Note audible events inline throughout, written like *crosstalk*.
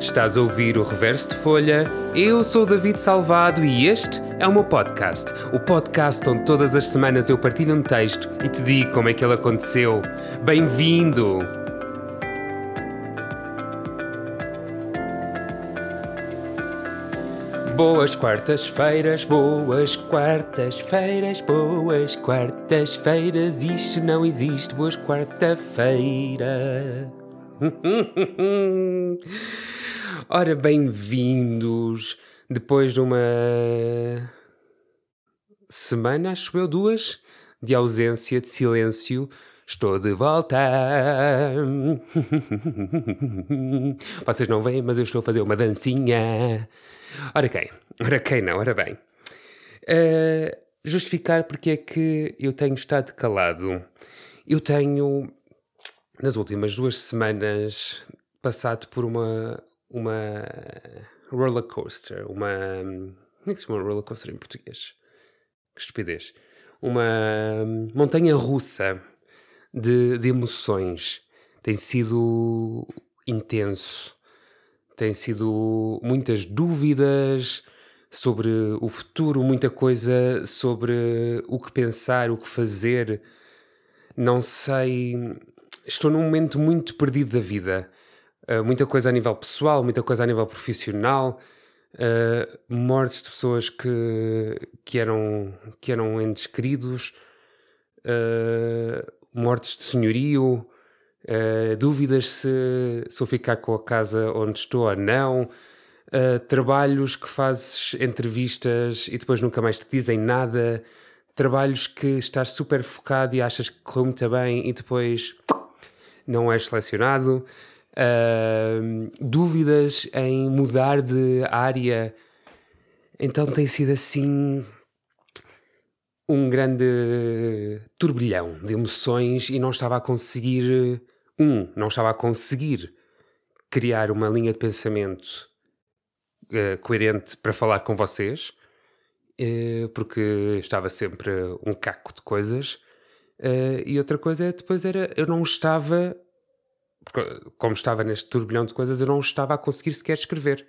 Estás a ouvir o Reverso de Folha? Eu sou o David Salvado e este é o meu podcast. O podcast onde todas as semanas eu partilho um texto e te digo como é que ele aconteceu. Bem-vindo! Boas quartas-feiras, boas quartas-feiras, boas quartas-feiras. Isto não existe, boas quarta-feira. *laughs* Ora, bem-vindos. Depois de uma semana, acho eu, duas, de ausência, de silêncio, estou de volta. *laughs* Vocês não veem, mas eu estou a fazer uma dancinha. Ora quem? Ora quem não? Ora bem. Uh, justificar porque é que eu tenho estado calado. Eu tenho, nas últimas duas semanas, passado por uma uma roller coaster, uma. Como é que se chama roller coaster em português? Que estupidez. Uma montanha russa de, de emoções. Tem sido intenso. Tem sido muitas dúvidas sobre o futuro, muita coisa sobre o que pensar, o que fazer. Não sei. Estou num momento muito perdido da vida uh, muita coisa a nível pessoal, muita coisa a nível profissional, uh, mortes de pessoas que, que, eram, que eram entes queridos, uh, mortes de senhorio, dúvidas se, se eu ficar com a casa onde estou ou não. trabalhos que fazes entrevistas e depois nunca mais te dizem nada, trabalhos que estás super focado e achas que correu muito bem e depois não és selecionado uh, dúvidas em mudar de área. Então tem sido assim um grande turbilhão de emoções e não estava a conseguir, um, não estava a conseguir criar uma linha de pensamento uh, coerente para falar com vocês, uh, porque estava sempre um caco de coisas. Uh, e outra coisa depois era eu não estava porque, como estava neste turbilhão de coisas, eu não estava a conseguir sequer escrever.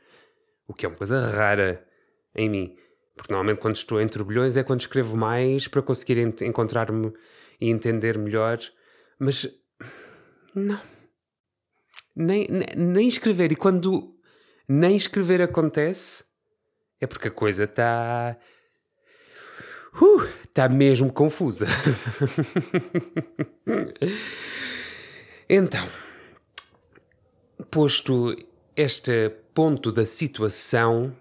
O que é uma coisa rara em mim. Porque normalmente quando estou em turbilhões é quando escrevo mais para conseguir encontrar-me e entender melhor. Mas não. Nem, nem, nem escrever. E quando nem escrever acontece, é porque a coisa está. Está uh, mesmo confusa. *laughs* então posto este ponto da situação,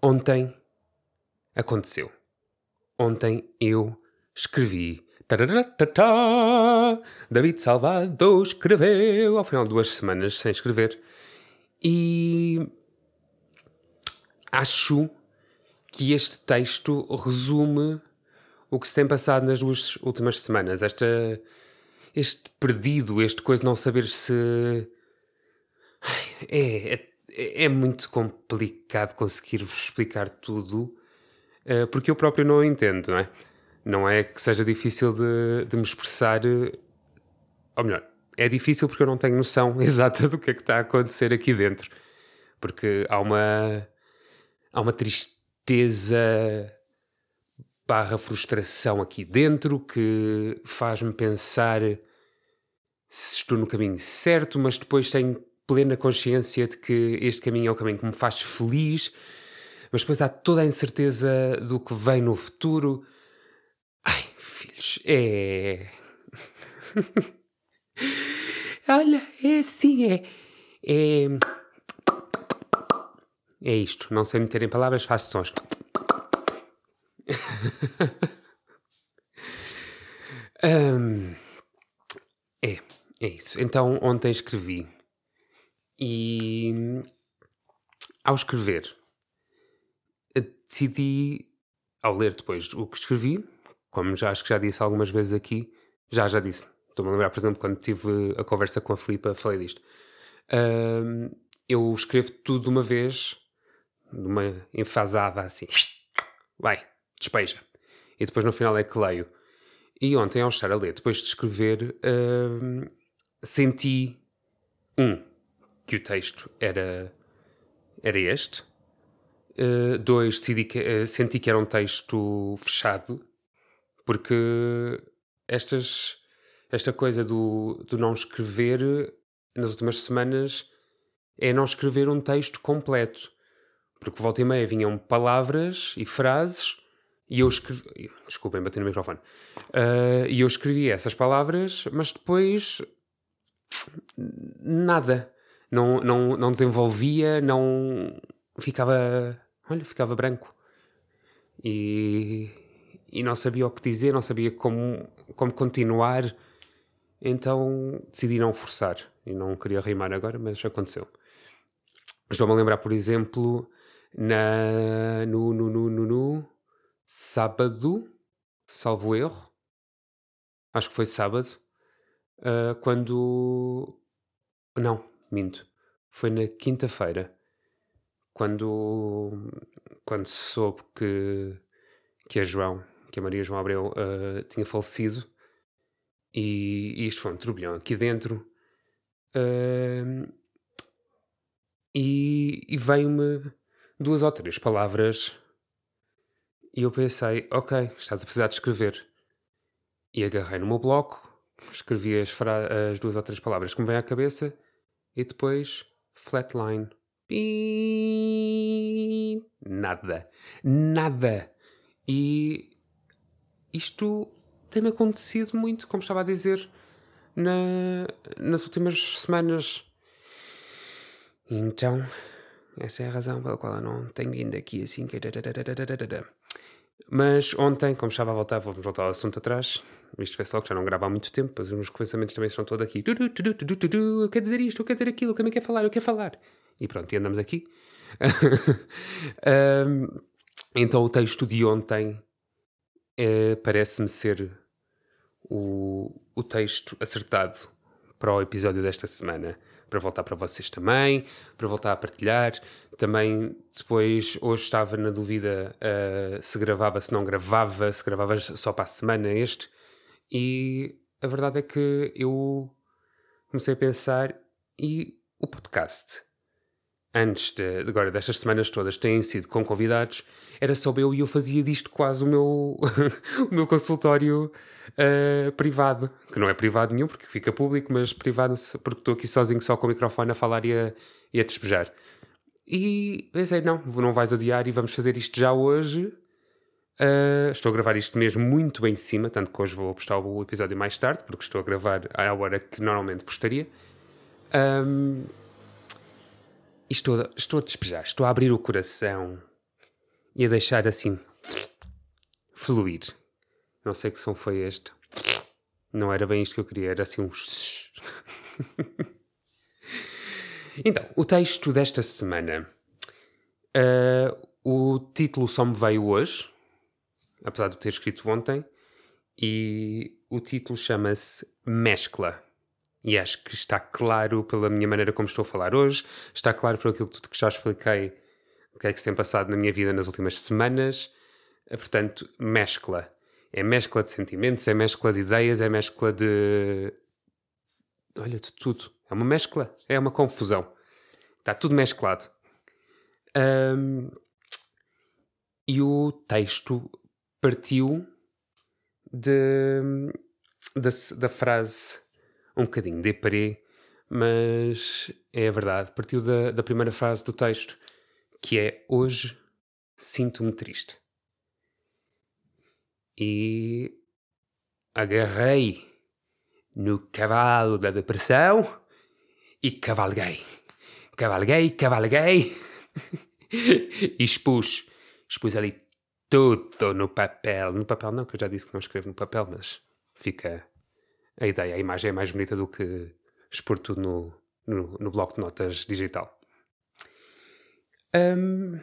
ontem aconteceu. Ontem eu escrevi. David Salvador escreveu ao final de duas semanas sem escrever. E acho que este texto resume o que se tem passado nas duas últimas semanas. Esta, este perdido, este coisa de não saber se é, é, é muito complicado conseguir vos explicar tudo, uh, porque eu próprio não entendo, não é? Não é que seja difícil de, de me expressar, uh, ou melhor, é difícil porque eu não tenho noção *laughs* exata do que é que está a acontecer aqui dentro. Porque há uma, há uma tristeza barra frustração aqui dentro que faz-me pensar se estou no caminho certo, mas depois tenho plena consciência de que este caminho é o caminho que me faz feliz, mas depois há toda a incerteza do que vem no futuro. Ai, filhos, é. *laughs* Olha, é assim, é. É. É isto. Não sei meter em palavras, faço sons. *laughs* um, é, é isso. Então, ontem escrevi e ao escrever, decidi, ao ler depois o que escrevi, como já acho que já disse algumas vezes aqui, já já disse, estou-me a lembrar, por exemplo, quando tive a conversa com a Filipa, falei disto. Uh, eu escrevo tudo de uma vez, de uma enfasada assim, vai, despeja. E depois no final é que leio. E ontem, ao estar a ler, depois de escrever, uh, senti um que o texto era, era este. Uh, dois, decidi que, uh, senti que era um texto fechado, porque estas, esta coisa do, do não escrever nas últimas semanas é não escrever um texto completo. Porque volta e meia vinham palavras e frases e eu escrevi. Desculpem, bati no microfone. Uh, e eu escrevi essas palavras, mas depois. nada. Não, não, não desenvolvia, não. ficava. olha, ficava branco. E. e não sabia o que dizer, não sabia como, como continuar. Então decidi não forçar. E não queria rimar agora, mas aconteceu. Estou-me a lembrar, por exemplo, na, no, no, no, no, no sábado, salvo erro, acho que foi sábado, uh, quando. Não, minto. Foi na quinta-feira, quando, quando soube que, que a João, que a Maria João Abreu uh, tinha falecido, e, e, isto foi um turbilhão aqui dentro. Uh, e, e veio-me duas ou três palavras e eu pensei, ok, estás a precisar de escrever. E agarrei no meu bloco, escrevi as, as duas ou três palavras que me vêm à cabeça e depois flatline. Nada. Nada. E isto tem-me acontecido muito, como estava a dizer, na, nas últimas semanas. Então, essa é a razão pela qual eu não tenho vindo aqui assim. Mas ontem, como estava a voltar, vamos voltar ao assunto atrás. Isto foi só que já não gravo há muito tempo, mas os meus pensamentos também estão todos aqui. Eu quero dizer isto, eu quero dizer aquilo, eu também quero falar, eu quero falar. E pronto, e andamos aqui. *laughs* um, então o texto de ontem é, parece-me ser o, o texto acertado para o episódio desta semana para voltar para vocês também, para voltar a partilhar. Também depois, hoje estava na dúvida uh, se gravava, se não gravava, se gravava só para a semana este. E a verdade é que eu comecei a pensar e o podcast antes de, agora destas semanas todas têm sido com convidados, era só eu e eu fazia disto quase o meu, *laughs* o meu consultório uh, privado, que não é privado nenhum porque fica público, mas privado porque estou aqui sozinho só com o microfone a falar e a, e a despejar. E pensei, não, não vais adiar e vamos fazer isto já hoje. Uh, estou a gravar isto mesmo muito bem em cima, tanto que hoje vou postar o episódio mais tarde, porque estou a gravar à hora que normalmente postaria. Um, e estou, estou a despejar, estou a abrir o coração e a deixar assim fluir. Não sei que som foi este. Não era bem isto que eu queria, era assim um. *laughs* então, o texto desta semana. Uh, o título só me veio hoje, apesar de eu ter escrito ontem, e o título chama-se Mescla. E acho que está claro pela minha maneira como estou a falar hoje, está claro por aquilo que já expliquei o que é que se tem passado na minha vida nas últimas semanas. Eh, portanto, mescla. É mescla de sentimentos, é mescla de ideias, é mescla de. Olha, de tudo. É uma mescla, é uma confusão. Está tudo mesclado. Um, e o texto partiu de, da, da frase um bocadinho deprê, mas é a verdade. Partiu da, da primeira frase do texto, que é Hoje sinto-me triste. E agarrei no cavalo da depressão e cavalguei. Cavalguei, cavalguei *laughs* e expus. Expus ali tudo no papel. No papel não, que eu já disse que não escrevo no papel, mas fica a ideia, a imagem é mais bonita do que expor tudo no, no, no bloco de notas digital. Um,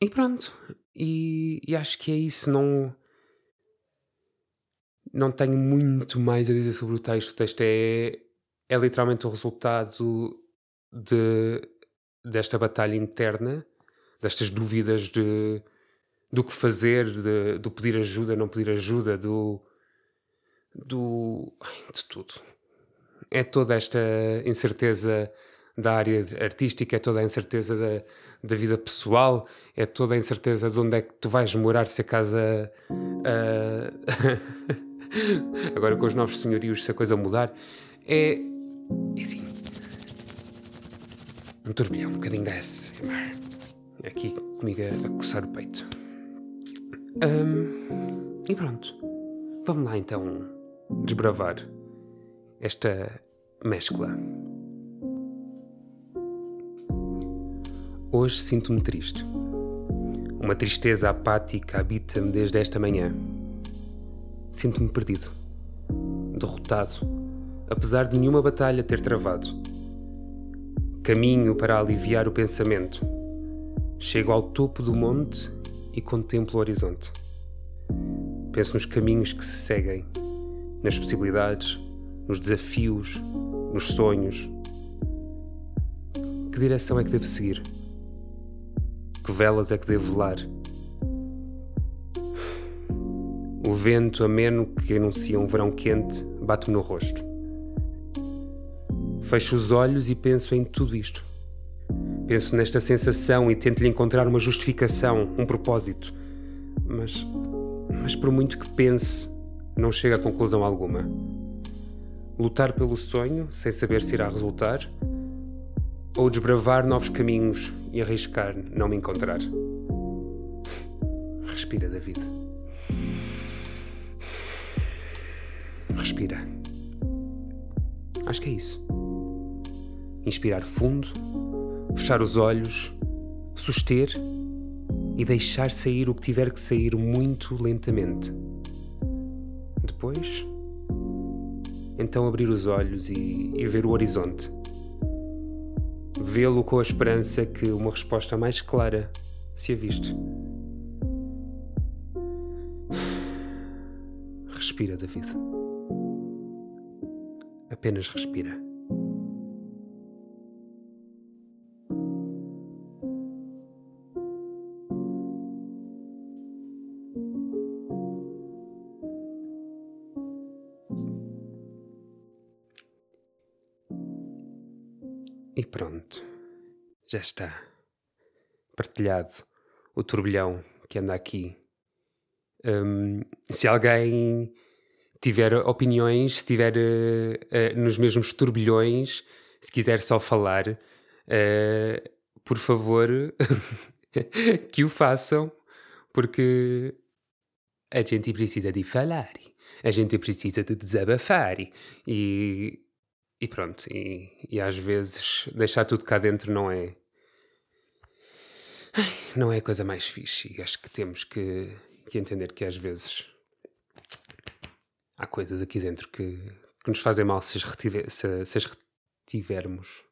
e pronto. E, e, acho que é isso. Não, não tenho muito mais a dizer sobre o texto. O texto é, é literalmente o resultado de, desta batalha interna, destas dúvidas de, do que fazer, de, do pedir ajuda, não pedir ajuda, do do. de tudo. É toda esta incerteza da área artística, é toda a incerteza da, da vida pessoal, é toda a incerteza de onde é que tu vais morar se a casa. Uh, *laughs* agora com os novos senhorios, se a coisa mudar. É. é assim. Um turbilhão, um bocadinho de ASMR. Aqui comigo a coçar o peito. Um, e pronto. Vamos lá então desbravar esta mescla. Hoje sinto-me triste. Uma tristeza apática habita-me desde esta manhã. Sinto-me perdido, derrotado, apesar de nenhuma batalha ter travado. Caminho para aliviar o pensamento. Chego ao topo do monte e contemplo o horizonte. Penso nos caminhos que se seguem, nas possibilidades, nos desafios, nos sonhos. Que direção é que devo seguir? Que velas é que devo velar? O vento ameno que anuncia um verão quente bate-me no rosto. Fecho os olhos e penso em tudo isto. Penso nesta sensação e tento-lhe encontrar uma justificação, um propósito. Mas, mas por muito que pense, não chego a conclusão alguma. Lutar pelo sonho, sem saber se irá resultar, ou desbravar novos caminhos e arriscar não me encontrar. Respira, David. Respira. Acho que é isso. Inspirar fundo, fechar os olhos, suster e deixar sair o que tiver que sair muito lentamente. Depois, então abrir os olhos e, e ver o horizonte vê-lo com a esperança que uma resposta mais clara se aviste. Respira, David. Apenas respira. Pronto, já está partilhado o turbilhão que anda aqui. Um, se alguém tiver opiniões, se estiver uh, uh, nos mesmos turbilhões, se quiser só falar, uh, por favor, *laughs* que o façam, porque a gente precisa de falar, a gente precisa de desabafar e e pronto, e, e às vezes deixar tudo cá dentro não é. Não é a coisa mais fixe. E acho que temos que, que entender que às vezes há coisas aqui dentro que, que nos fazem mal se as, retiver, se, se as retivermos.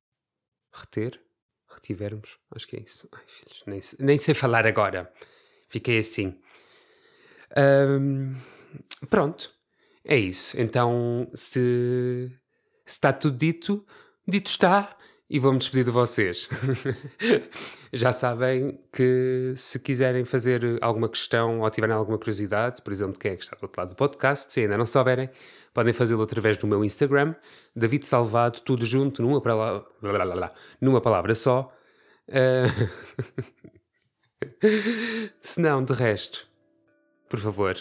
Reter? Retivermos? Acho que é isso. Ai, filhos, nem, nem sei falar agora. Fiquei assim. Um, pronto. É isso. Então, se está tudo dito, dito está, e vou-me despedir de vocês. *laughs* Já sabem que se quiserem fazer alguma questão ou tiverem alguma curiosidade, por exemplo, de quem é que está do outro lado do podcast, se ainda não souberem, podem fazê-lo através do meu Instagram, David Salvado, tudo junto, numa, numa palavra só. Uh... *laughs* se não, de resto, por favor,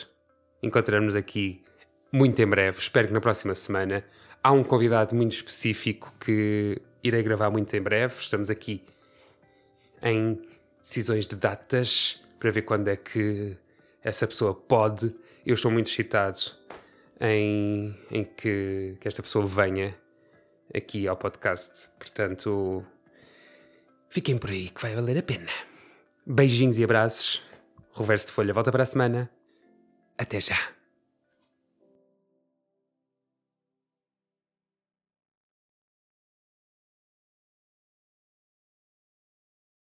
encontramos-nos aqui muito em breve, espero que na próxima semana. Há um convidado muito específico que irei gravar muito em breve. Estamos aqui em decisões de datas para ver quando é que essa pessoa pode. Eu estou muito excitado em, em que, que esta pessoa venha aqui ao podcast. Portanto, fiquem por aí que vai valer a pena. Beijinhos e abraços. Reverso de Folha volta para a semana. Até já.